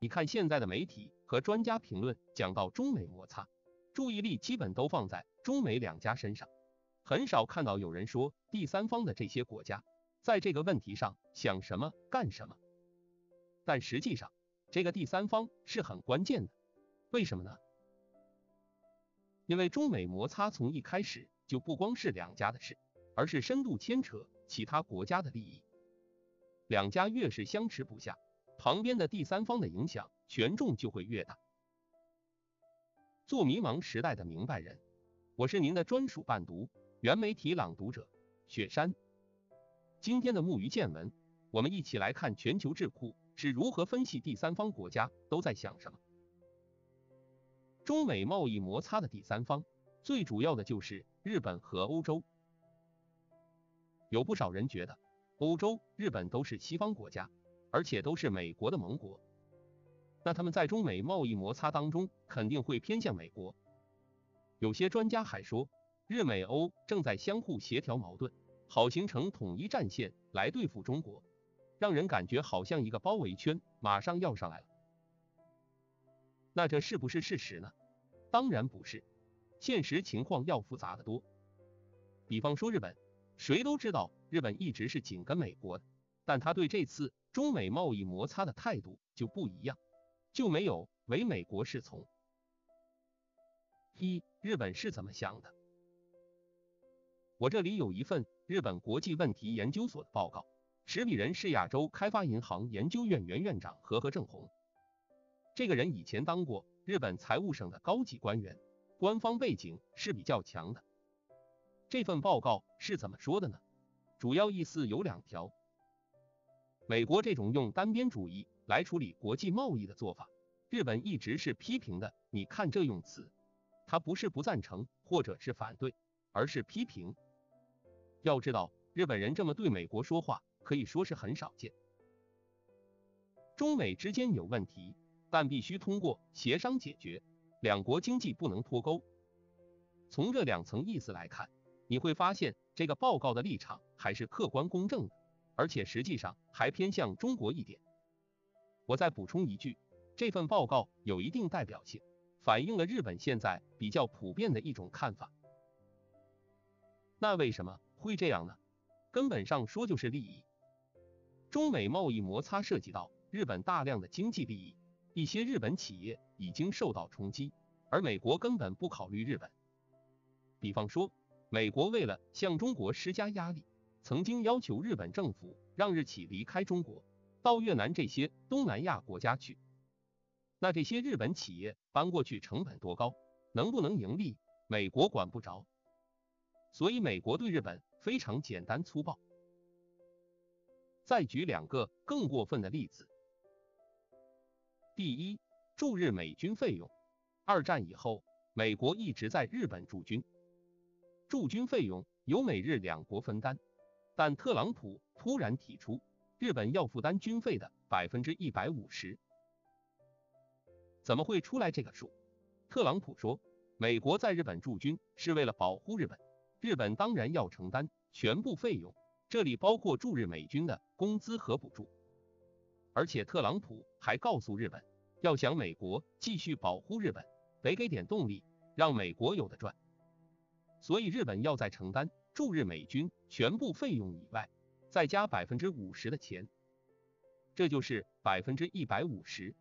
你看现在的媒体和专家评论讲到中美摩擦，注意力基本都放在中美两家身上，很少看到有人说第三方的这些国家在这个问题上想什么干什么。但实际上，这个第三方是很关键的，为什么呢？因为中美摩擦从一开始就不光是两家的事，而是深度牵扯其他国家的利益。两家越是相持不下。旁边的第三方的影响权重就会越大。做迷茫时代的明白人，我是您的专属伴读，原媒体朗读者雪山。今天的木鱼见闻，我们一起来看全球智库是如何分析第三方国家都在想什么。中美贸易摩擦的第三方，最主要的就是日本和欧洲。有不少人觉得，欧洲、日本都是西方国家。而且都是美国的盟国，那他们在中美贸易摩擦当中肯定会偏向美国。有些专家还说，日美欧正在相互协调矛盾，好形成统一战线来对付中国，让人感觉好像一个包围圈马上要上来了。那这是不是事实呢？当然不是，现实情况要复杂的多。比方说日本，谁都知道日本一直是紧跟美国的，但他对这次。中美贸易摩擦的态度就不一样，就没有唯美国是从。一日本是怎么想的？我这里有一份日本国际问题研究所的报告，持笔人是亚洲开发银行研究院原院长和和正宏。这个人以前当过日本财务省的高级官员，官方背景是比较强的。这份报告是怎么说的呢？主要意思有两条。美国这种用单边主义来处理国际贸易的做法，日本一直是批评的。你看这用词，他不是不赞成或者是反对，而是批评。要知道，日本人这么对美国说话，可以说是很少见。中美之间有问题，但必须通过协商解决，两国经济不能脱钩。从这两层意思来看，你会发现这个报告的立场还是客观公正的。而且实际上还偏向中国一点。我再补充一句，这份报告有一定代表性，反映了日本现在比较普遍的一种看法。那为什么会这样呢？根本上说就是利益。中美贸易摩擦涉及到日本大量的经济利益，一些日本企业已经受到冲击，而美国根本不考虑日本。比方说，美国为了向中国施加压力。曾经要求日本政府让日企离开中国，到越南这些东南亚国家去。那这些日本企业搬过去成本多高，能不能盈利，美国管不着。所以美国对日本非常简单粗暴。再举两个更过分的例子。第一，驻日美军费用。二战以后，美国一直在日本驻军，驻军费用由美日两国分担。但特朗普突然提出，日本要负担军费的百分之一百五十，怎么会出来这个数？特朗普说，美国在日本驻军是为了保护日本，日本当然要承担全部费用，这里包括驻日美军的工资和补助。而且特朗普还告诉日本，要想美国继续保护日本，得给点动力，让美国有的赚。所以日本要在承担。驻日美军全部费用以外，再加百分之五十的钱，这就是百分之一百五十。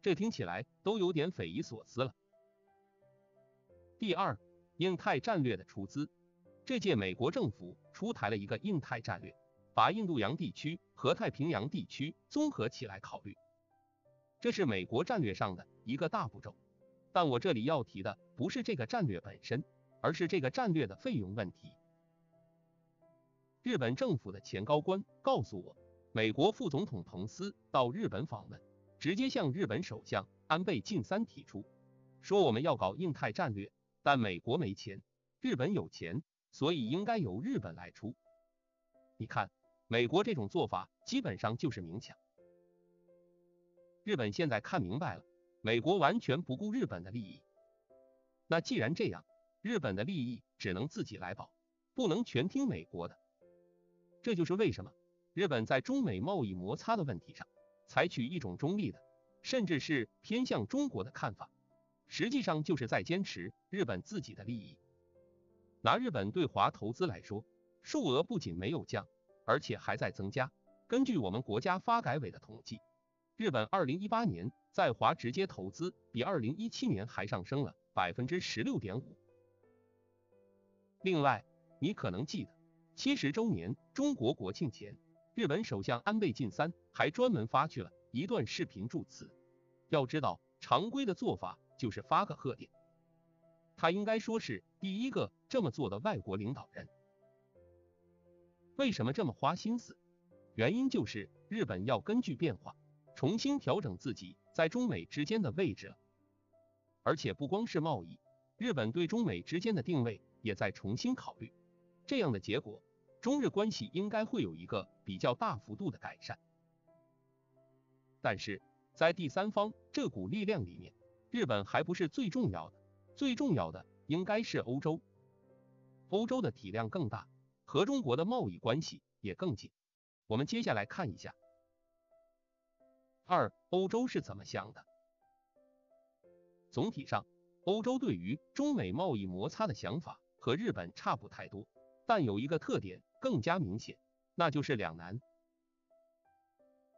这听起来都有点匪夷所思了。第二，印太战略的出资，这届美国政府出台了一个印太战略，把印度洋地区和太平洋地区综合起来考虑，这是美国战略上的一个大步骤。但我这里要提的不是这个战略本身，而是这个战略的费用问题。日本政府的前高官告诉我，美国副总统彭斯到日本访问，直接向日本首相安倍晋三提出，说我们要搞印太战略，但美国没钱，日本有钱，所以应该由日本来出。你看，美国这种做法基本上就是明抢。日本现在看明白了，美国完全不顾日本的利益。那既然这样，日本的利益只能自己来保，不能全听美国的。这就是为什么日本在中美贸易摩擦的问题上采取一种中立的，甚至是偏向中国的看法，实际上就是在坚持日本自己的利益。拿日本对华投资来说，数额不仅没有降，而且还在增加。根据我们国家发改委的统计，日本二零一八年在华直接投资比二零一七年还上升了百分之十六点五。另外，你可能记得七十周年中国国庆前，日本首相安倍晋三还专门发去了一段视频祝词。要知道，常规的做法就是发个贺电，他应该说是第一个这么做的外国领导人。为什么这么花心思？原因就是日本要根据变化重新调整自己在中美之间的位置，而且不光是贸易，日本对中美之间的定位也在重新考虑。这样的结果，中日关系应该会有一个比较大幅度的改善。但是在第三方这股力量里面，日本还不是最重要的，最重要的应该是欧洲。欧洲的体量更大，和中国的贸易关系也更紧。我们接下来看一下，二欧洲是怎么想的。总体上，欧洲对于中美贸易摩擦的想法和日本差不太多，但有一个特点更加明显，那就是两难。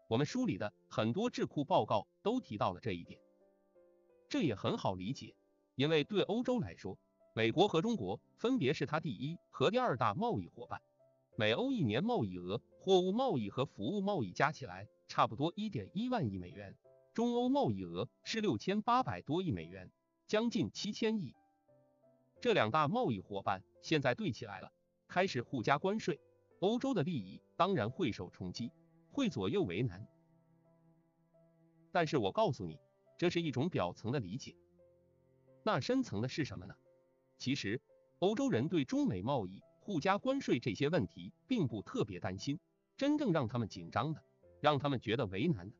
我们梳理的很多智库报告都提到了这一点，这也很好理解，因为对欧洲来说，美国和中国分别是它第一和第二大贸易伙伴。美欧一年贸易额，货物贸易和服务贸易加起来差不多一点一万亿美元，中欧贸易额是六千八百多亿美元，将近七千亿。这两大贸易伙伴现在对起来了，开始互加关税，欧洲的利益当然会受冲击，会左右为难。但是我告诉你，这是一种表层的理解，那深层的是什么呢？其实，欧洲人对中美贸易。互加关税这些问题并不特别担心，真正让他们紧张的，让他们觉得为难的，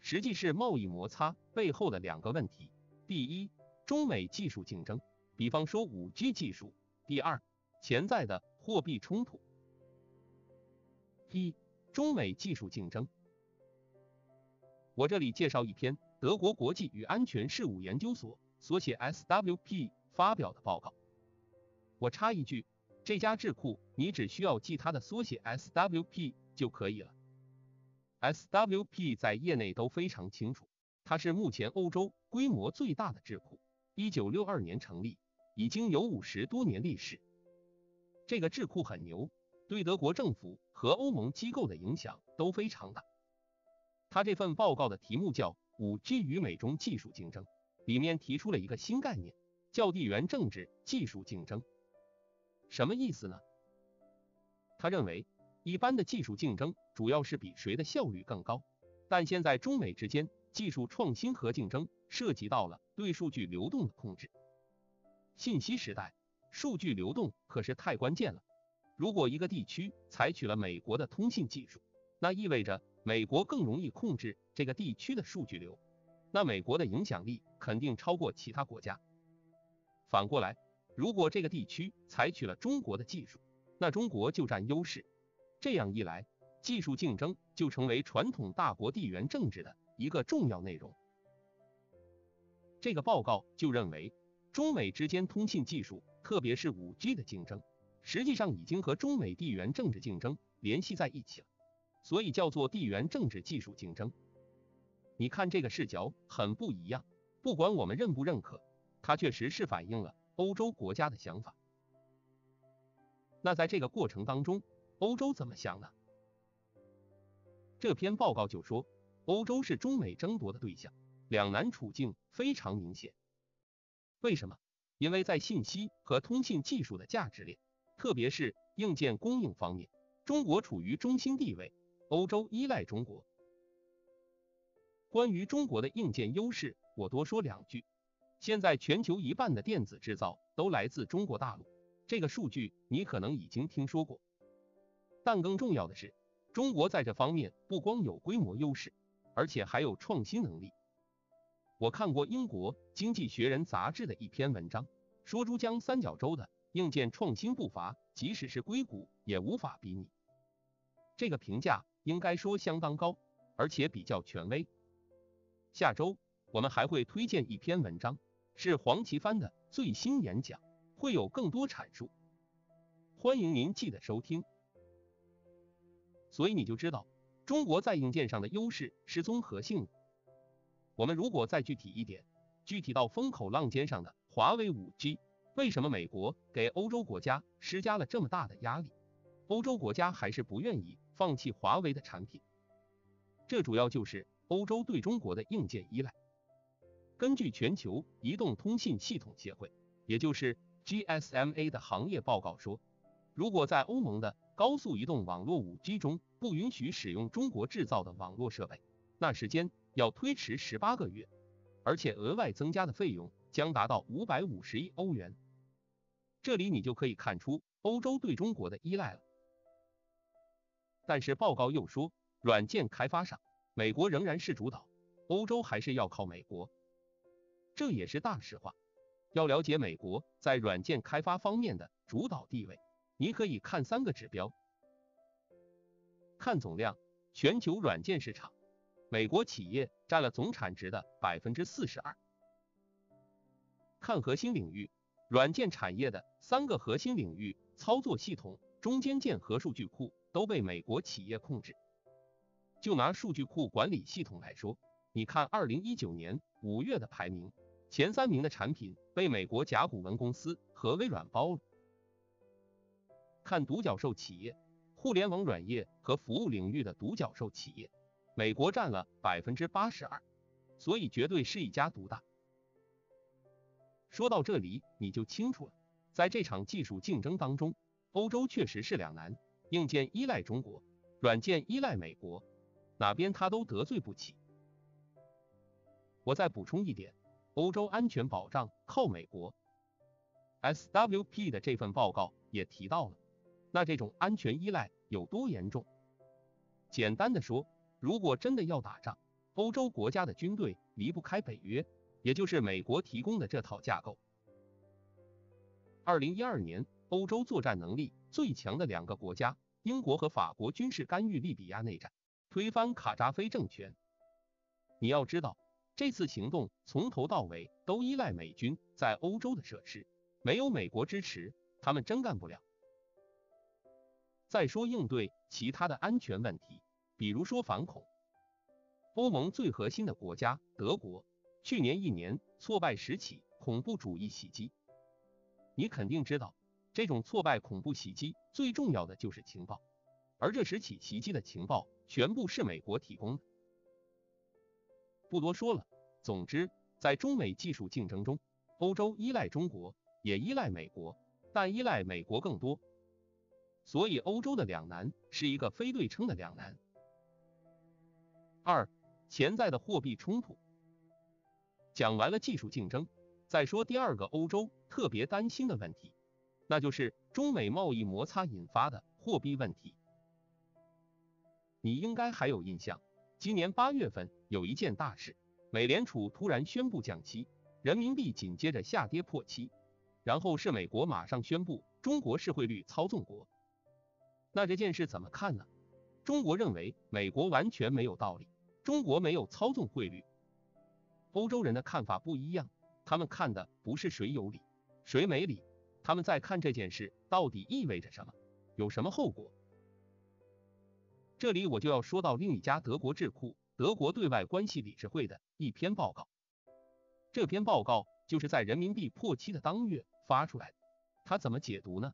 实际是贸易摩擦背后的两个问题：第一，中美技术竞争，比方说五 G 技术；第二，潜在的货币冲突。一、中美技术竞争，我这里介绍一篇德国国际与安全事务研究所所写 SWP 发表的报告。我插一句。这家智库，你只需要记它的缩写 SWP 就可以了。SWP 在业内都非常清楚，它是目前欧洲规模最大的智库，一九六二年成立，已经有五十多年历史。这个智库很牛，对德国政府和欧盟机构的影响都非常大。他这份报告的题目叫《五 G 与美中技术竞争》，里面提出了一个新概念，叫地缘政治技术竞争。什么意思呢？他认为，一般的技术竞争主要是比谁的效率更高，但现在中美之间技术创新和竞争涉及到了对数据流动的控制。信息时代，数据流动可是太关键了。如果一个地区采取了美国的通信技术，那意味着美国更容易控制这个地区的数据流，那美国的影响力肯定超过其他国家。反过来。如果这个地区采取了中国的技术，那中国就占优势。这样一来，技术竞争就成为传统大国地缘政治的一个重要内容。这个报告就认为，中美之间通信技术，特别是五 G 的竞争，实际上已经和中美地缘政治竞争联系在一起了，所以叫做地缘政治技术竞争。你看这个视角很不一样，不管我们认不认可，它确实是反映了。欧洲国家的想法，那在这个过程当中，欧洲怎么想呢？这篇报告就说，欧洲是中美争夺的对象，两难处境非常明显。为什么？因为在信息和通信技术的价值链，特别是硬件供应方面，中国处于中心地位，欧洲依赖中国。关于中国的硬件优势，我多说两句。现在全球一半的电子制造都来自中国大陆，这个数据你可能已经听说过。但更重要的是，中国在这方面不光有规模优势，而且还有创新能力。我看过英国《经济学人》杂志的一篇文章，说珠江三角洲的硬件创新步伐，即使是硅谷也无法比拟。这个评价应该说相当高，而且比较权威。下周我们还会推荐一篇文章，是黄奇帆的最新演讲，会有更多阐述，欢迎您记得收听。所以你就知道，中国在硬件上的优势是综合性的。我们如果再具体一点，具体到风口浪尖上的华为五 G，为什么美国给欧洲国家施加了这么大的压力？欧洲国家还是不愿意放弃华为的产品，这主要就是欧洲对中国的硬件依赖。根据全球移动通信系统协会，也就是 GSMA 的行业报告说，如果在欧盟的高速移动网络五 G 中不允许使用中国制造的网络设备，那时间。要推迟十八个月，而且额外增加的费用将达到五百五十亿欧元。这里你就可以看出欧洲对中国的依赖了。但是报告又说，软件开发上，美国仍然是主导，欧洲还是要靠美国。这也是大实话。要了解美国在软件开发方面的主导地位，你可以看三个指标：看总量，全球软件市场。美国企业占了总产值的百分之四十二。看核心领域，软件产业的三个核心领域，操作系统、中间件和数据库都被美国企业控制。就拿数据库管理系统来说，你看二零一九年五月的排名，前三名的产品被美国甲骨文公司和微软包了。看独角兽企业，互联网软业和服务领域的独角兽企业。美国占了百分之八十二，所以绝对是一家独大。说到这里，你就清楚了，在这场技术竞争当中，欧洲确实是两难，硬件依赖中国，软件依赖美国，哪边他都得罪不起。我再补充一点，欧洲安全保障靠美国，SWP 的这份报告也提到了，那这种安全依赖有多严重？简单的说。如果真的要打仗，欧洲国家的军队离不开北约，也就是美国提供的这套架构。二零一二年，欧洲作战能力最强的两个国家，英国和法国军事干预利比亚内战，推翻卡扎菲政权。你要知道，这次行动从头到尾都依赖美军在欧洲的设施，没有美国支持，他们真干不了。再说应对其他的安全问题。比如说反恐，欧盟最核心的国家德国，去年一年挫败十起恐怖主义袭击。你肯定知道，这种挫败恐怖袭击最重要的就是情报，而这十起袭击的情报全部是美国提供的。不多说了，总之，在中美技术竞争中，欧洲依赖中国，也依赖美国，但依赖美国更多。所以，欧洲的两难是一个非对称的两难。二、潜在的货币冲突。讲完了技术竞争，再说第二个欧洲特别担心的问题，那就是中美贸易摩擦引发的货币问题。你应该还有印象，今年八月份有一件大事，美联储突然宣布降息，人民币紧接着下跌破七，然后是美国马上宣布中国是汇率操纵国。那这件事怎么看呢？中国认为美国完全没有道理。中国没有操纵汇率，欧洲人的看法不一样，他们看的不是谁有理，谁没理，他们在看这件事到底意味着什么，有什么后果。这里我就要说到另一家德国智库——德国对外关系理事会的一篇报告。这篇报告就是在人民币破七的当月发出来的。他怎么解读呢？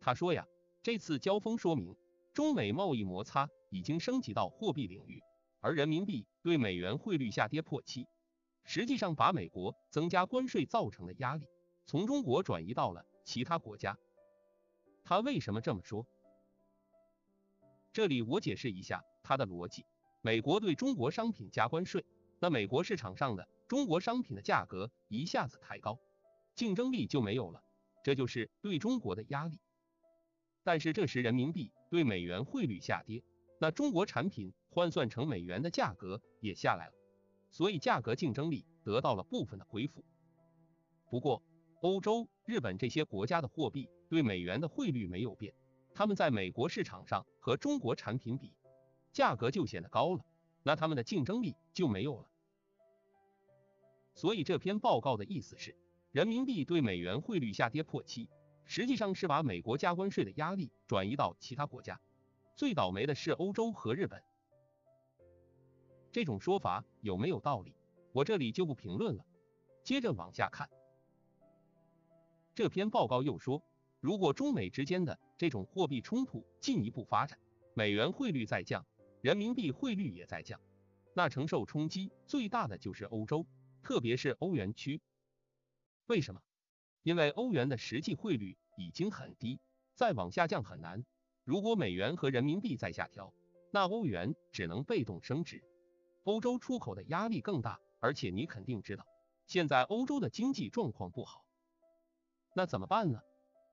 他说呀，这次交锋说明中美贸易摩擦已经升级到货币领域。而人民币对美元汇率下跌破七，实际上把美国增加关税造成的压力从中国转移到了其他国家。他为什么这么说？这里我解释一下他的逻辑：美国对中国商品加关税，那美国市场上的中国商品的价格一下子抬高，竞争力就没有了，这就是对中国的压力。但是这时人民币对美元汇率下跌。那中国产品换算成美元的价格也下来了，所以价格竞争力得到了部分的恢复。不过，欧洲、日本这些国家的货币对美元的汇率没有变，他们在美国市场上和中国产品比，价格就显得高了，那他们的竞争力就没有了。所以这篇报告的意思是，人民币对美元汇率下跌破七，实际上是把美国加关税的压力转移到其他国家。最倒霉的是欧洲和日本。这种说法有没有道理？我这里就不评论了。接着往下看，这篇报告又说，如果中美之间的这种货币冲突进一步发展，美元汇率在降，人民币汇率也在降，那承受冲击最大的就是欧洲。特别是欧元区，为什么？因为欧元的实际汇率已经很低，再往下降很难。如果美元和人民币再下调，那欧元只能被动升值，欧洲出口的压力更大。而且你肯定知道，现在欧洲的经济状况不好，那怎么办呢？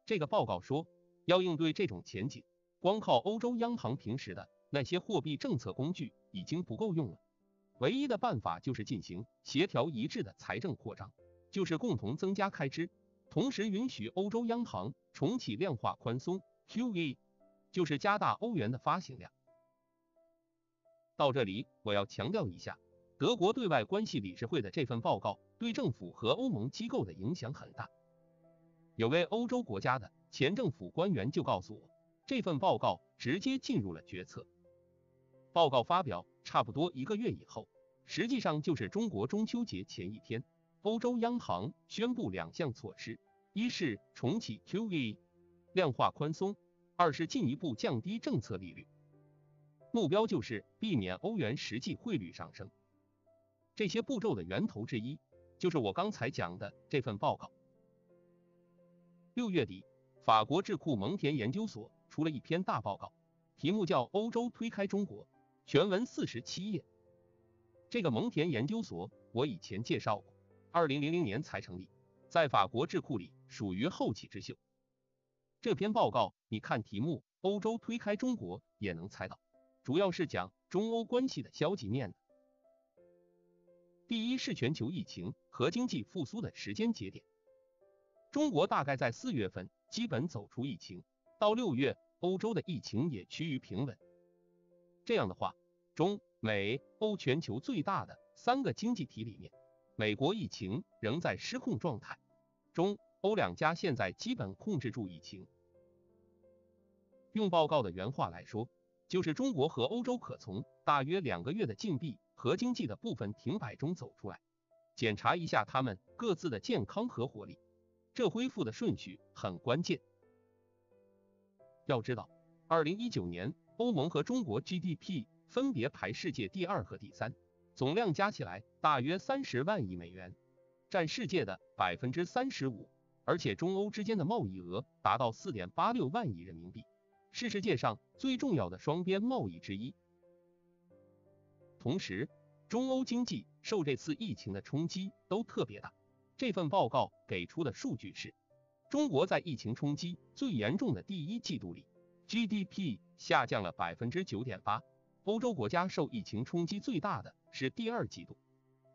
这个报告说，要应对这种前景，光靠欧洲央行平时的那些货币政策工具已经不够用了。唯一的办法就是进行协调一致的财政扩张，就是共同增加开支，同时允许欧洲央行重启量化宽松 （QE），就是加大欧元的发行量。到这里，我要强调一下，德国对外关系理事会的这份报告对政府和欧盟机构的影响很大。有位欧洲国家的前政府官员就告诉我，这份报告直接进入了决策。报告发表差不多一个月以后，实际上就是中国中秋节前一天，欧洲央行宣布两项措施：一是重启 QE，量化宽松；二是进一步降低政策利率，目标就是避免欧元实际汇率上升。这些步骤的源头之一，就是我刚才讲的这份报告。六月底，法国智库蒙田研究所出了一篇大报告，题目叫《欧洲推开中国》。全文四十七页。这个蒙田研究所我以前介绍过，二零零零年才成立，在法国智库里属于后起之秀。这篇报告，你看题目“欧洲推开中国”也能猜到，主要是讲中欧关系的消极面的。第一是全球疫情和经济复苏的时间节点，中国大概在四月份基本走出疫情，到六月欧洲的疫情也趋于平稳。这样的话，中美欧全球最大的三个经济体里面，美国疫情仍在失控状态，中欧两家现在基本控制住疫情。用报告的原话来说，就是中国和欧洲可从大约两个月的禁闭和经济的部分停摆中走出来，检查一下他们各自的健康和活力，这恢复的顺序很关键。要知道，二零一九年。欧盟和中国 GDP 分别排世界第二和第三，总量加起来大约三十万亿美元，占世界的百分之三十五。而且中欧之间的贸易额达到四点八六万亿人民币，是世界上最重要的双边贸易之一。同时，中欧经济受这次疫情的冲击都特别大。这份报告给出的数据是，中国在疫情冲击最严重的第一季度里。GDP 下降了百分之九点八，欧洲国家受疫情冲击最大的是第二季度。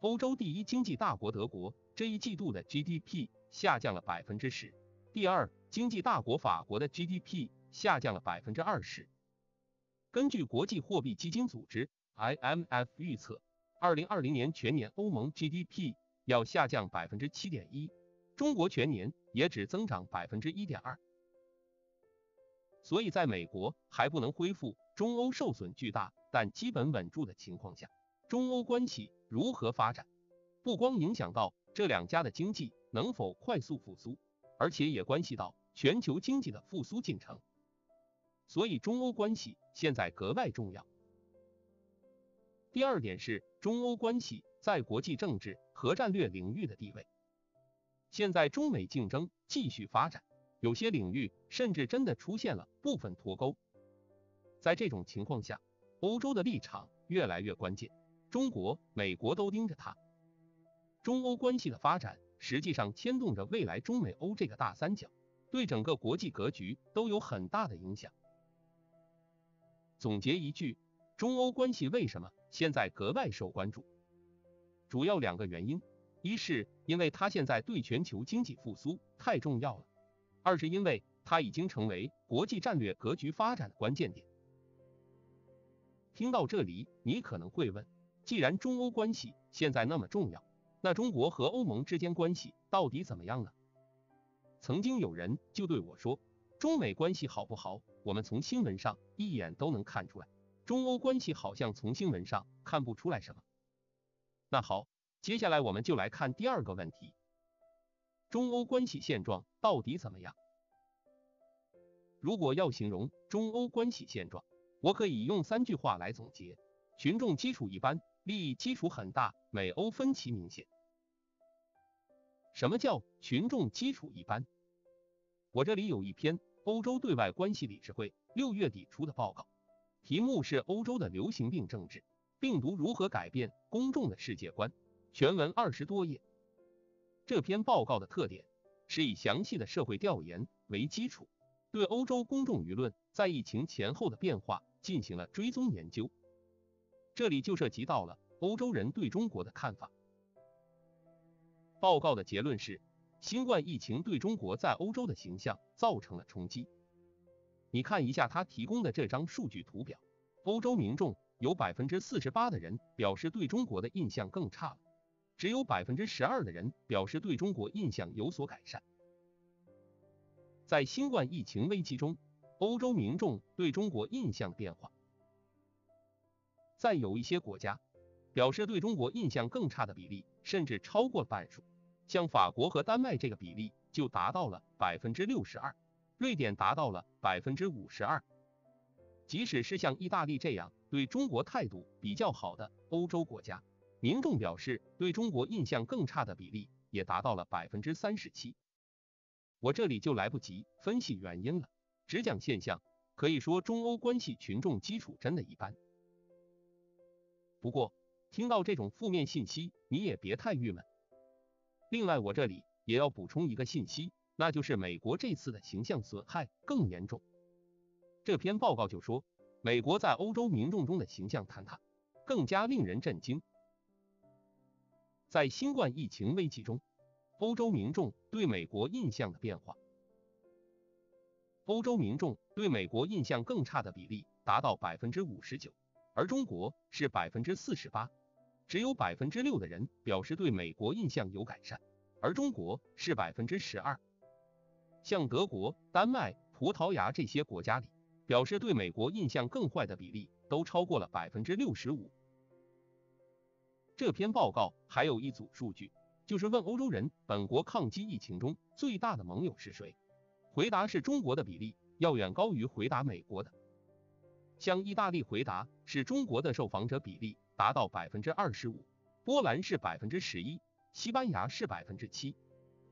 欧洲第一经济大国德国这一季度的 GDP 下降了百分之十，第二经济大国法国的 GDP 下降了百分之二十。根据国际货币基金组织 IMF 预测，二零二零年全年欧盟 GDP 要下降百分之七点一，中国全年也只增长百分之一点二。所以，在美国还不能恢复，中欧受损巨大但基本稳住的情况下，中欧关系如何发展，不光影响到这两家的经济能否快速复苏，而且也关系到全球经济的复苏进程。所以，中欧关系现在格外重要。第二点是中欧关系在国际政治和战略领域的地位。现在，中美竞争继续发展。有些领域甚至真的出现了部分脱钩，在这种情况下，欧洲的立场越来越关键，中国、美国都盯着它。中欧关系的发展实际上牵动着未来中美欧这个大三角，对整个国际格局都有很大的影响。总结一句，中欧关系为什么现在格外受关注？主要两个原因，一是因为它现在对全球经济复苏太重要了。二是因为它已经成为国际战略格局发展的关键点。听到这里，你可能会问：既然中欧关系现在那么重要，那中国和欧盟之间关系到底怎么样呢？曾经有人就对我说，中美关系好不好，我们从新闻上一眼都能看出来，中欧关系好像从新闻上看不出来什么。那好，接下来我们就来看第二个问题，中欧关系现状到底怎么样？如果要形容中欧关系现状，我可以用三句话来总结：群众基础一般，利益基础很大，美欧分歧明显。什么叫群众基础一般？我这里有一篇欧洲对外关系理事会六月底出的报告，题目是《欧洲的流行病政治：病毒如何改变公众的世界观》，全文二十多页。这篇报告的特点是以详细的社会调研为基础，对欧洲公众舆论在疫情前后的变化。进行了追踪研究，这里就涉及到了欧洲人对中国的看法。报告的结论是，新冠疫情对中国在欧洲的形象造成了冲击。你看一下他提供的这张数据图表，欧洲民众有百分之四十八的人表示对中国的印象更差了，只有百分之十二的人表示对中国印象有所改善。在新冠疫情危机中。欧洲民众对中国印象变化，在有一些国家表示对中国印象更差的比例甚至超过了半数，像法国和丹麦这个比例就达到了百分之六十二，瑞典达到了百分之五十二。即使是像意大利这样对中国态度比较好的欧洲国家，民众表示对中国印象更差的比例也达到了百分之三十七。我这里就来不及分析原因了。只讲现象，可以说中欧关系群众基础真的一般。不过，听到这种负面信息，你也别太郁闷。另外，我这里也要补充一个信息，那就是美国这次的形象损害更严重。这篇报告就说，美国在欧洲民众中的形象坍塌更加令人震惊。在新冠疫情危机中，欧洲民众对美国印象的变化。欧洲民众对美国印象更差的比例达到百分之五十九，而中国是百分之四十八，只有百分之六的人表示对美国印象有改善，而中国是百分之十二。像德国、丹麦、葡萄牙这些国家里，表示对美国印象更坏的比例都超过了百分之六十五。这篇报告还有一组数据，就是问欧洲人本国抗击疫情中最大的盟友是谁。回答是中国的比例要远高于回答美国的，像意大利回答是中国的受访者比例达到百分之二十五，波兰是百分之十一，西班牙是百分之七，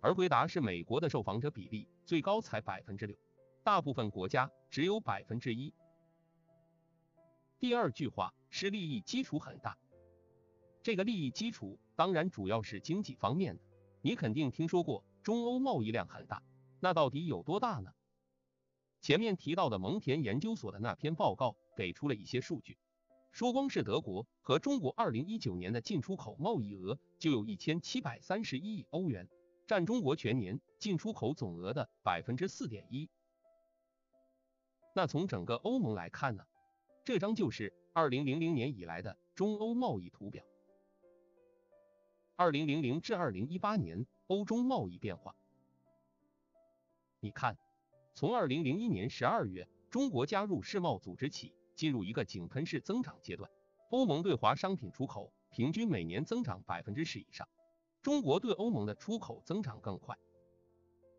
而回答是美国的受访者比例最高才百分之六，大部分国家只有百分之一。第二句话是利益基础很大，这个利益基础当然主要是经济方面的，你肯定听说过中欧贸易量很大。那到底有多大呢？前面提到的蒙田研究所的那篇报告给出了一些数据，说光是德国和中国二零一九年的进出口贸易额就有一千七百三十一亿欧元，占中国全年进出口总额的百分之四点一。那从整个欧盟来看呢？这张就是二零零零年以来的中欧贸易图表。二零零零至二零一八年欧中贸易变化。你看，从二零零一年十二月中国加入世贸组织起，进入一个井喷式增长阶段。欧盟对华商品出口平均每年增长百分之十以上，中国对欧盟的出口增长更快。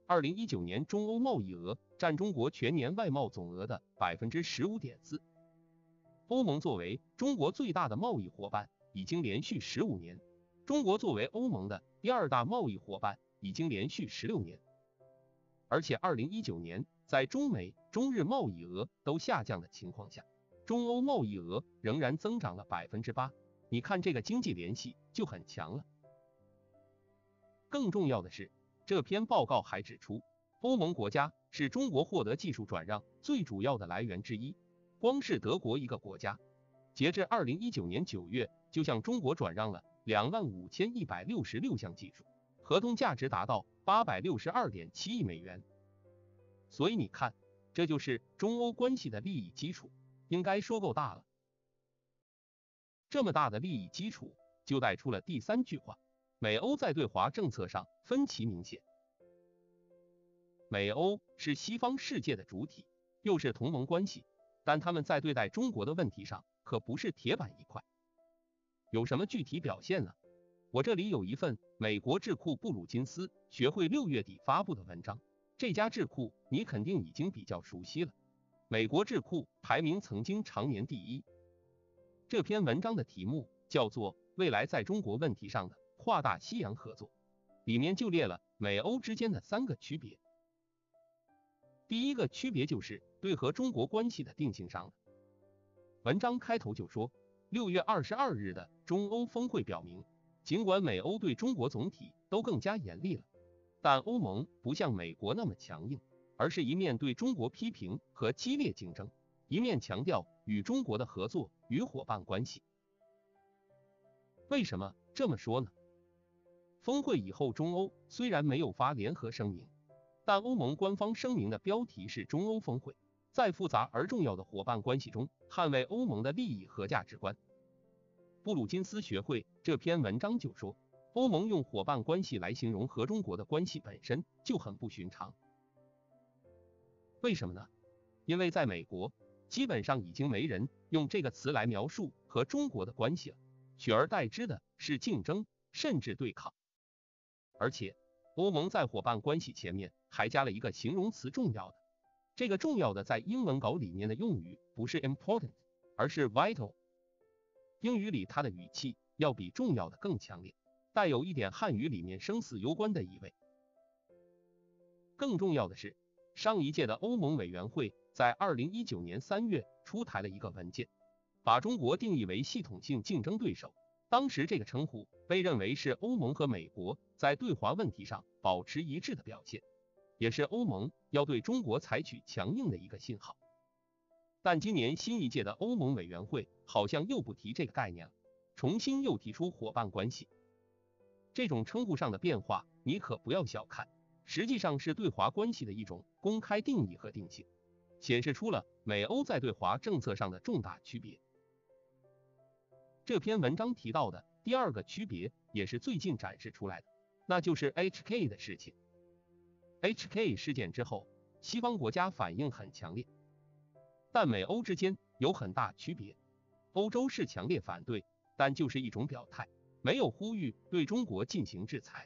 二零一九年中欧贸易额占中国全年外贸总额的百分之十五点四。欧盟作为中国最大的贸易伙伴，已经连续十五年；中国作为欧盟的第二大贸易伙伴，已经连续十六年。而且，二零一九年在中美、中日贸易额都下降的情况下，中欧贸易额仍然增长了百分之八。你看这个经济联系就很强了。更重要的是，这篇报告还指出，欧盟国家是中国获得技术转让最主要的来源之一。光是德国一个国家，截至二零一九年九月，就向中国转让了两万五千一百六十六项技术，合同价值达到。八百六十二点七亿美元，所以你看，这就是中欧关系的利益基础，应该说够大了。这么大的利益基础，就带出了第三句话：美欧在对华政策上分歧明显。美欧是西方世界的主体，又是同盟关系，但他们在对待中国的问题上可不是铁板一块。有什么具体表现呢？我这里有一份美国智库布鲁金斯学会六月底发布的文章，这家智库你肯定已经比较熟悉了。美国智库排名曾经常年第一。这篇文章的题目叫做《未来在中国问题上的跨大西洋合作》，里面就列了美欧之间的三个区别。第一个区别就是对和中国关系的定性上的。文章开头就说，六月二十二日的中欧峰会表明，尽管美欧对中国总体都更加严厉了，但欧盟不像美国那么强硬，而是一面对中国批评和激烈竞争，一面强调与中国的合作与伙伴关系。为什么这么说呢？峰会以后，中欧虽然没有发联合声明。但欧盟官方声明的标题是中欧峰会，在复杂而重要的伙伴关系中，捍卫欧盟的利益和价值观。布鲁金斯学会这篇文章就说，欧盟用伙伴关系来形容和中国的关系本身就很不寻常。为什么呢？因为在美国，基本上已经没人用这个词来描述和中国的关系了，取而代之的是竞争，甚至对抗，而且。欧盟在伙伴关系前面还加了一个形容词“重要的”，这个“重要的”在英文稿里面的用语不是 important，而是 vital。英语里它的语气要比“重要的”更强烈，带有一点汉语里面生死攸关的意味。更重要的是，上一届的欧盟委员会在二零一九年三月出台了一个文件，把中国定义为系统性竞争对手。当时这个称呼被认为是欧盟和美国在对华问题上保持一致的表现，也是欧盟要对中国采取强硬的一个信号。但今年新一届的欧盟委员会好像又不提这个概念了，重新又提出伙伴关系。这种称呼上的变化，你可不要小看，实际上是对华关系的一种公开定义和定性，显示出了美欧在对华政策上的重大区别。这篇文章提到的第二个区别，也是最近展示出来的，那就是 HK 的事情。HK 事件之后，西方国家反应很强烈，但美欧之间有很大区别。欧洲是强烈反对，但就是一种表态，没有呼吁对中国进行制裁。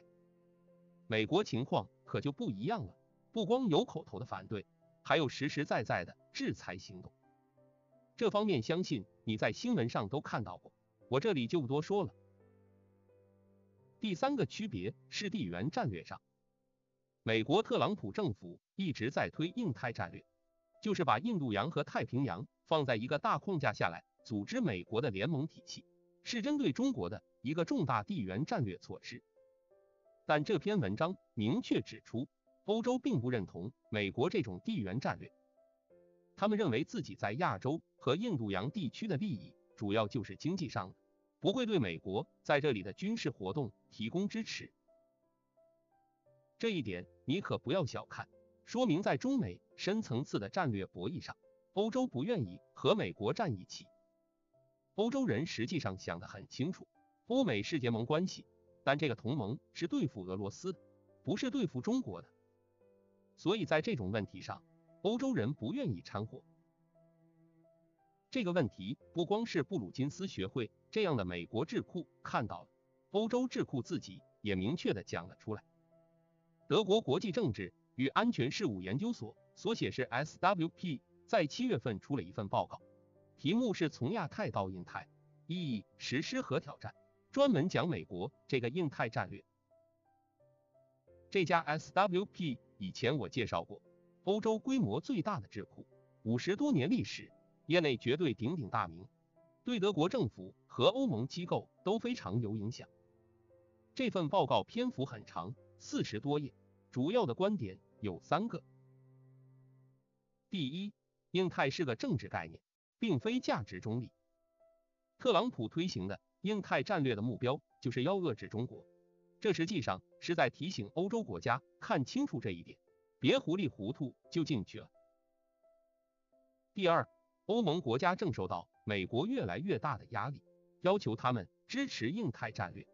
美国情况可就不一样了，不光有口头的反对，还有实实在在的制裁行动。这方面相信你在新闻上都看到过。我这里就不多说了。第三个区别是地缘战略上，美国特朗普政府一直在推印太战略，就是把印度洋和太平洋放在一个大框架下来组织美国的联盟体系，是针对中国的一个重大地缘战略措施。但这篇文章明确指出，欧洲并不认同美国这种地缘战略，他们认为自己在亚洲和印度洋地区的利益主要就是经济上的。不会对美国在这里的军事活动提供支持，这一点你可不要小看，说明在中美深层次的战略博弈上，欧洲不愿意和美国站一起。欧洲人实际上想得很清楚，欧美是结盟关系，但这个同盟是对付俄罗斯的，不是对付中国的，所以在这种问题上，欧洲人不愿意掺和。这个问题不光是布鲁金斯学会这样的美国智库看到了，欧洲智库自己也明确的讲了出来。德国国际政治与安全事务研究所所写是 SWP 在七月份出了一份报告，题目是从亚太到印太意义实施和挑战，专门讲美国这个印太战略。这家 SWP 以前我介绍过，欧洲规模最大的智库，五十多年历史。业内绝对鼎鼎大名，对德国政府和欧盟机构都非常有影响。这份报告篇幅很长，四十多页，主要的观点有三个。第一，印太是个政治概念，并非价值中立。特朗普推行的印太战略的目标就是要遏制中国，这实际上是在提醒欧洲国家看清楚这一点，别糊里糊涂就进去了。第二。欧盟国家正受到美国越来越大的压力，要求他们支持印太战略。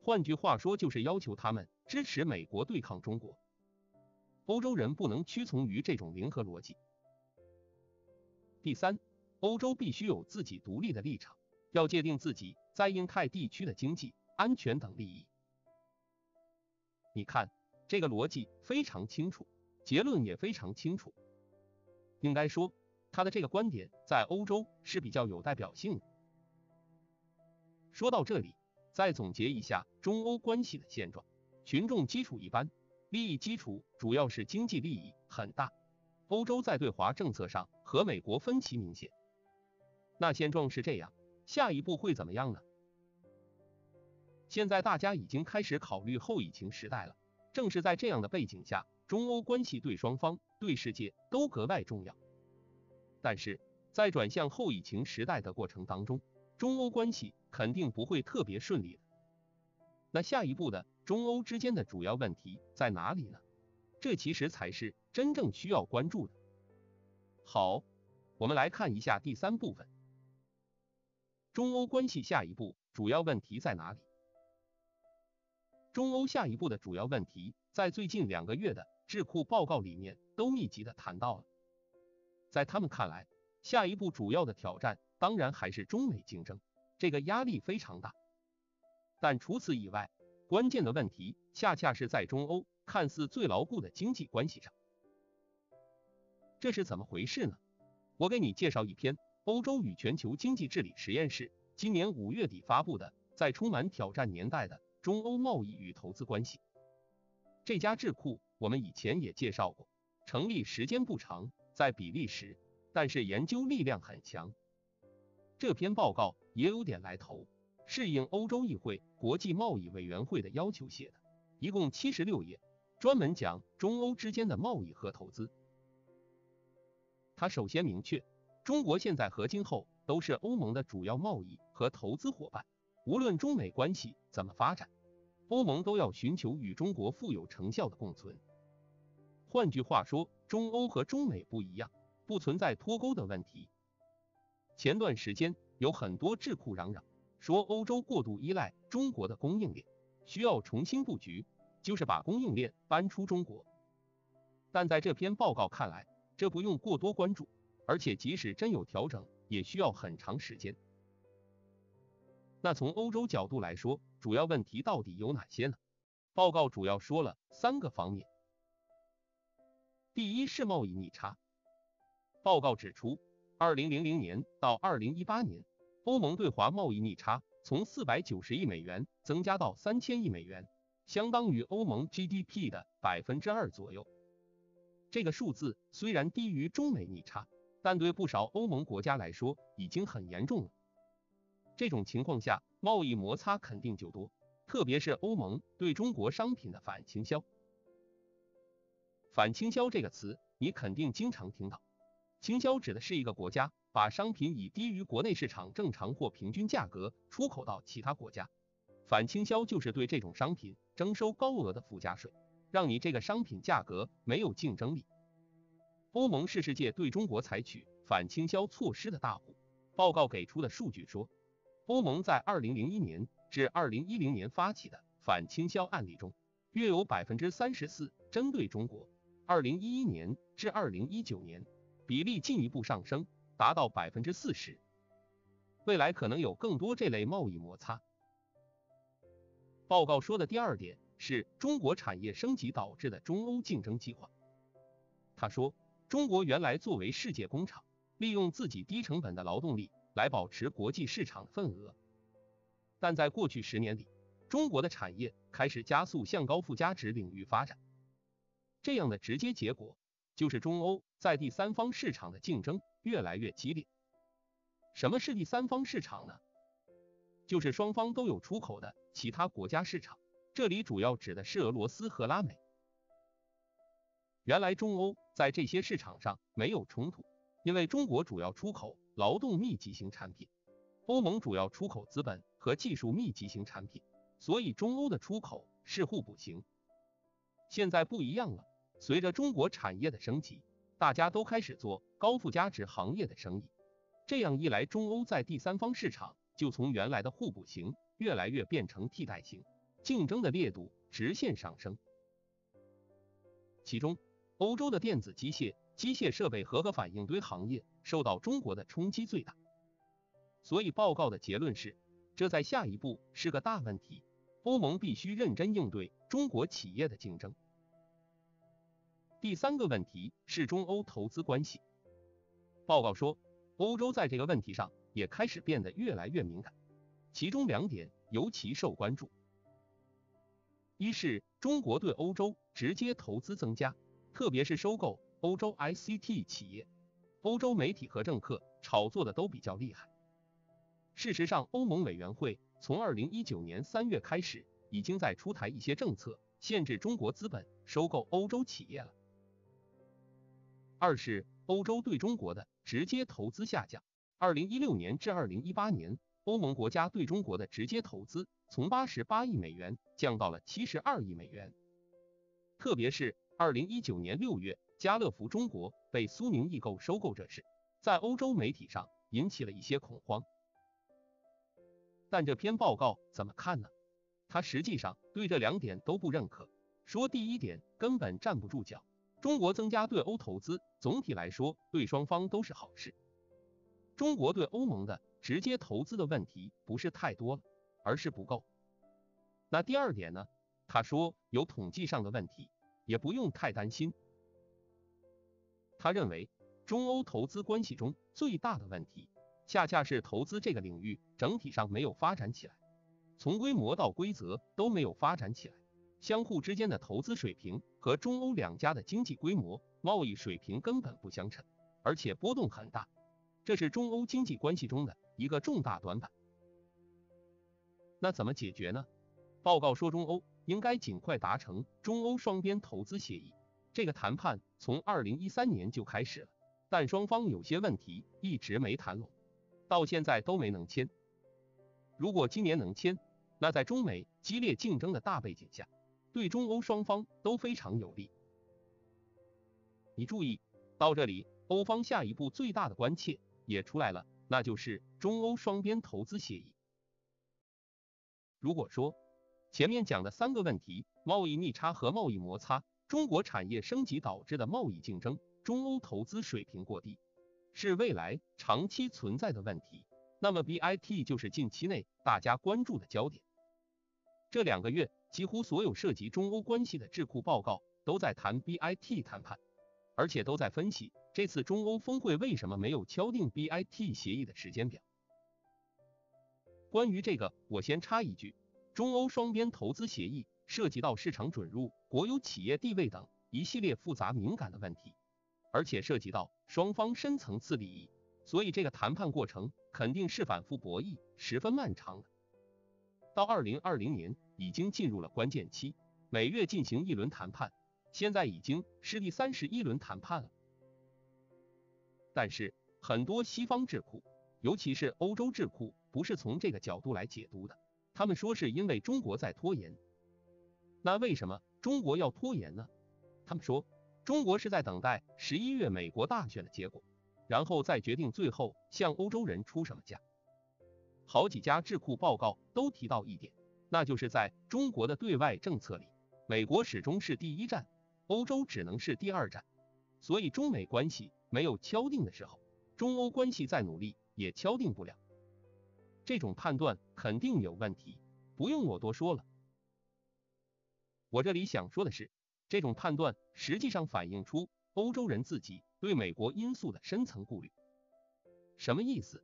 换句话说，就是要求他们支持美国对抗中国。欧洲人不能屈从于这种零和逻辑。第三，欧洲必须有自己独立的立场，要界定自己在印太地区的经济、安全等利益。你看，这个逻辑非常清楚，结论也非常清楚。应该说，他的这个观点在欧洲是比较有代表性的。说到这里，再总结一下中欧关系的现状：群众基础一般，利益基础主要是经济利益很大。欧洲在对华政策上和美国分歧明显。那现状是这样，下一步会怎么样呢？现在大家已经开始考虑后疫情时代了。正是在这样的背景下，中欧关系对双方、对世界都格外重要。但是在转向后疫情时代的过程当中，中欧关系肯定不会特别顺利的。那下一步的中欧之间的主要问题在哪里呢？这其实才是真正需要关注的。好，我们来看一下第三部分，中欧关系下一步主要问题在哪里？中欧下一步的主要问题，在最近两个月的智库报告里面都密集的谈到了。在他们看来，下一步主要的挑战当然还是中美竞争，这个压力非常大。但除此以外，关键的问题恰恰是在中欧看似最牢固的经济关系上。这是怎么回事呢？我给你介绍一篇欧洲与全球经济治理实验室今年五月底发布的《在充满挑战年代的》。中欧贸易与投资关系，这家智库我们以前也介绍过，成立时间不长，在比利时，但是研究力量很强。这篇报告也有点来头，是应欧洲议会国际贸易委员会的要求写的，一共七十六页，专门讲中欧之间的贸易和投资。他首先明确，中国现在和今后都是欧盟的主要贸易和投资伙伴。无论中美关系怎么发展，欧盟都要寻求与中国富有成效的共存。换句话说，中欧和中美不一样，不存在脱钩的问题。前段时间有很多智库嚷嚷，说欧洲过度依赖中国的供应链，需要重新布局，就是把供应链搬出中国。但在这篇报告看来，这不用过多关注，而且即使真有调整，也需要很长时间。那从欧洲角度来说，主要问题到底有哪些呢？报告主要说了三个方面。第一是贸易逆差。报告指出，二零零零年到二零一八年，欧盟对华贸易逆差从四百九十亿美元增加到三千亿美元，相当于欧盟 GDP 的百分之二左右。这个数字虽然低于中美逆差，但对不少欧盟国家来说已经很严重了。这种情况下，贸易摩擦肯定就多，特别是欧盟对中国商品的反倾销。反倾销这个词，你肯定经常听到。倾销指的是一个国家把商品以低于国内市场正常或平均价格出口到其他国家。反倾销就是对这种商品征收高额的附加税，让你这个商品价格没有竞争力。欧盟是世界对中国采取反倾销措施的大户。报告给出的数据说。欧盟在二零零一年至二零一零年发起的反倾销案例中，约有百分之三十四针对中国。二零一一年至二零一九年，比例进一步上升，达到百分之四十。未来可能有更多这类贸易摩擦。报告说的第二点是中国产业升级导致的中欧竞争计划。他说，中国原来作为世界工厂，利用自己低成本的劳动力。来保持国际市场份额，但在过去十年里，中国的产业开始加速向高附加值领域发展。这样的直接结果就是中欧在第三方市场的竞争越来越激烈。什么是第三方市场呢？就是双方都有出口的其他国家市场，这里主要指的是俄罗斯和拉美。原来中欧在这些市场上没有冲突，因为中国主要出口。劳动密集型产品，欧盟主要出口资本和技术密集型产品，所以中欧的出口是互补型。现在不一样了，随着中国产业的升级，大家都开始做高附加值行业的生意，这样一来，中欧在第三方市场就从原来的互补型越来越变成替代型，竞争的烈度直线上升。其中，欧洲的电子机械、机械设备和核反应堆行业受到中国的冲击最大。所以报告的结论是，这在下一步是个大问题，欧盟必须认真应对中国企业的竞争。第三个问题是中欧投资关系。报告说，欧洲在这个问题上也开始变得越来越敏感，其中两点尤其受关注。一是中国对欧洲直接投资增加，特别是收购欧洲 ICT 企业，欧洲媒体和政客炒作的都比较厉害。事实上，欧盟委员会从二零一九年三月开始，已经在出台一些政策，限制中国资本收购欧洲企业了。二是欧洲对中国的直接投资下降，二零一六年至二零一八年，欧盟国家对中国的直接投资从八十八亿美元降到了七十二亿美元。特别是二零一九年六月，家乐福中国被苏宁易购收购这事，在欧洲媒体上引起了一些恐慌。但这篇报告怎么看呢？他实际上对这两点都不认可，说第一点根本站不住脚。中国增加对欧投资，总体来说对双方都是好事。中国对欧盟的直接投资的问题不是太多了，而是不够。那第二点呢？他说有统计上的问题，也不用太担心。他认为中欧投资关系中最大的问题，恰恰是投资这个领域整体上没有发展起来，从规模到规则都没有发展起来。相互之间的投资水平和中欧两家的经济规模、贸易水平根本不相称，而且波动很大，这是中欧经济关系中的一个重大短板。那怎么解决呢？报告说，中欧应该尽快达成中欧双边投资协议。这个谈判从二零一三年就开始了，但双方有些问题一直没谈拢，到现在都没能签。如果今年能签，那在中美激烈竞争的大背景下，对中欧双方都非常有利。你注意到这里，欧方下一步最大的关切也出来了，那就是中欧双边投资协议。如果说前面讲的三个问题——贸易逆差和贸易摩擦、中国产业升级导致的贸易竞争、中欧投资水平过低，是未来长期存在的问题，那么 BIT 就是近期内大家关注的焦点。这两个月。几乎所有涉及中欧关系的智库报告都在谈 BIT 谈判，而且都在分析这次中欧峰会为什么没有敲定 BIT 协议的时间表。关于这个，我先插一句：中欧双边投资协议涉及到市场准入、国有企业地位等一系列复杂敏感的问题，而且涉及到双方深层次利益，所以这个谈判过程肯定是反复博弈、十分漫长的。到二零二零年。已经进入了关键期，每月进行一轮谈判，现在已经是第三十一轮谈判了。但是很多西方智库，尤其是欧洲智库，不是从这个角度来解读的。他们说是因为中国在拖延。那为什么中国要拖延呢？他们说中国是在等待十一月美国大选的结果，然后再决定最后向欧洲人出什么价。好几家智库报告都提到一点。那就是在中国的对外政策里，美国始终是第一站，欧洲只能是第二站。所以中美关系没有敲定的时候，中欧关系再努力也敲定不了。这种判断肯定有问题，不用我多说了。我这里想说的是，这种判断实际上反映出欧洲人自己对美国因素的深层顾虑。什么意思？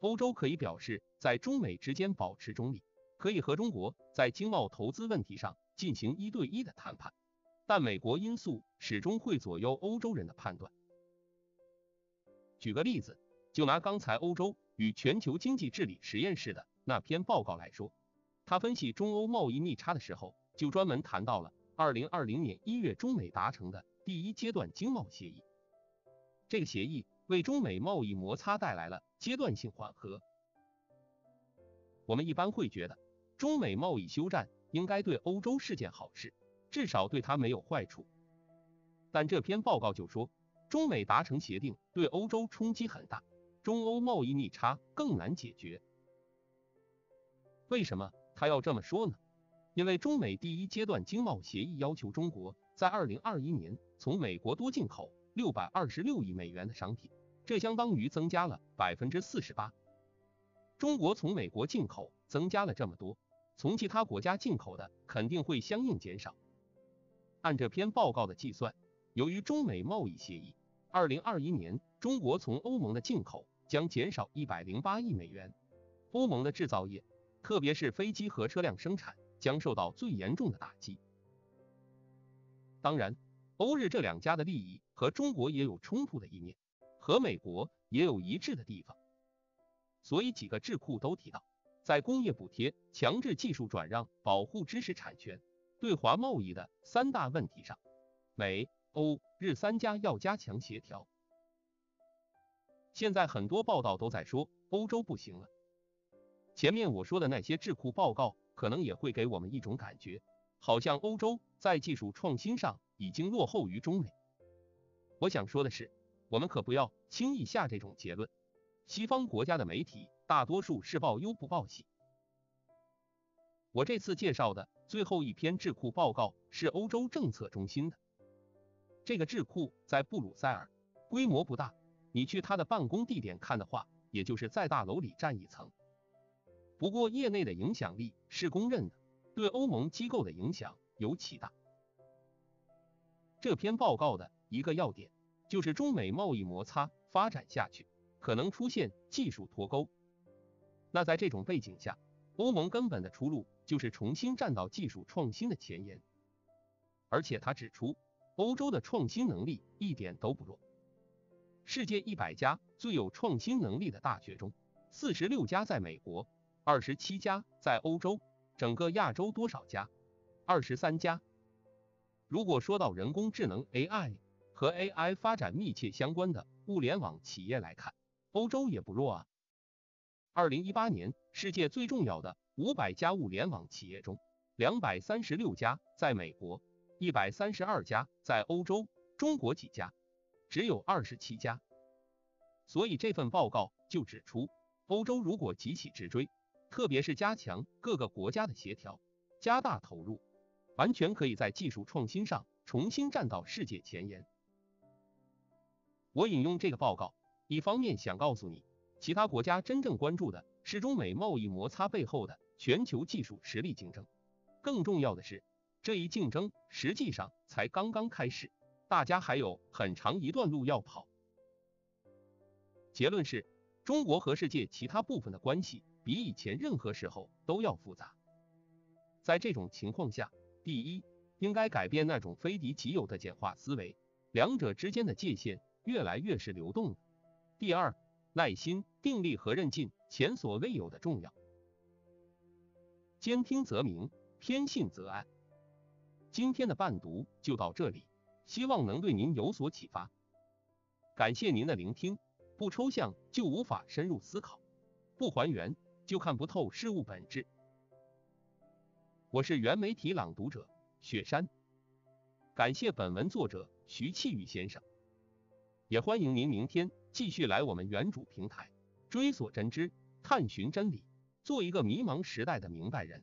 欧洲可以表示在中美之间保持中立。可以和中国在经贸投资问题上进行一对一的谈判，但美国因素始终会左右欧洲人的判断。举个例子，就拿刚才欧洲与全球经济治理实验室的那篇报告来说，他分析中欧贸易逆差的时候，就专门谈到了二零二零年一月中美达成的第一阶段经贸协议。这个协议为中美贸易摩擦带来了阶段性缓和。我们一般会觉得。中美贸易休战应该对欧洲是件好事，至少对它没有坏处。但这篇报告就说，中美达成协定对欧洲冲击很大，中欧贸易逆差更难解决。为什么他要这么说呢？因为中美第一阶段经贸协议要求中国在二零二一年从美国多进口六百二十六亿美元的商品，这相当于增加了百分之四十八。中国从美国进口增加了这么多，从其他国家进口的肯定会相应减少。按这篇报告的计算，由于中美贸易协议，二零二一年中国从欧盟的进口将减少一百零八亿美元。欧盟的制造业，特别是飞机和车辆生产，将受到最严重的打击。当然，欧日这两家的利益和中国也有冲突的一面，和美国也有一致的地方。所以几个智库都提到，在工业补贴、强制技术转让、保护知识产权、对华贸易的三大问题上，美、欧、日三家要加强协调。现在很多报道都在说欧洲不行了。前面我说的那些智库报告，可能也会给我们一种感觉，好像欧洲在技术创新上已经落后于中美。我想说的是，我们可不要轻易下这种结论。西方国家的媒体大多数是报忧不报喜。我这次介绍的最后一篇智库报告是欧洲政策中心的，这个智库在布鲁塞尔，规模不大，你去他的办公地点看的话，也就是在大楼里占一层。不过业内的影响力是公认的，对欧盟机构的影响尤其大。这篇报告的一个要点就是中美贸易摩擦发展下去。可能出现技术脱钩，那在这种背景下，欧盟根本的出路就是重新站到技术创新的前沿。而且他指出，欧洲的创新能力一点都不弱。世界一百家最有创新能力的大学中，四十六家在美国，二十七家在欧洲，整个亚洲多少家？二十三家。如果说到人工智能 AI 和 AI 发展密切相关的物联网企业来看，欧洲也不弱啊！二零一八年，世界最重要的五百家物联网企业中，两百三十六家在美国，一百三十二家在欧洲，中国几家？只有二十七家。所以这份报告就指出，欧洲如果急起直追，特别是加强各个国家的协调，加大投入，完全可以在技术创新上重新站到世界前沿。我引用这个报告。一方面想告诉你，其他国家真正关注的是中美贸易摩擦背后的全球技术实力竞争。更重要的是，这一竞争实际上才刚刚开始，大家还有很长一段路要跑。结论是，中国和世界其他部分的关系比以前任何时候都要复杂。在这种情况下，第一，应该改变那种非敌即友的简化思维，两者之间的界限越来越是流动的。第二，耐心、定力和韧劲前所未有的重要。兼听则明，偏信则暗。今天的伴读就到这里，希望能对您有所启发。感谢您的聆听。不抽象就无法深入思考，不还原就看不透事物本质。我是原媒体朗读者雪山，感谢本文作者徐气宇先生，也欢迎您明天。继续来我们原主平台，追索真知，探寻真理，做一个迷茫时代的明白人。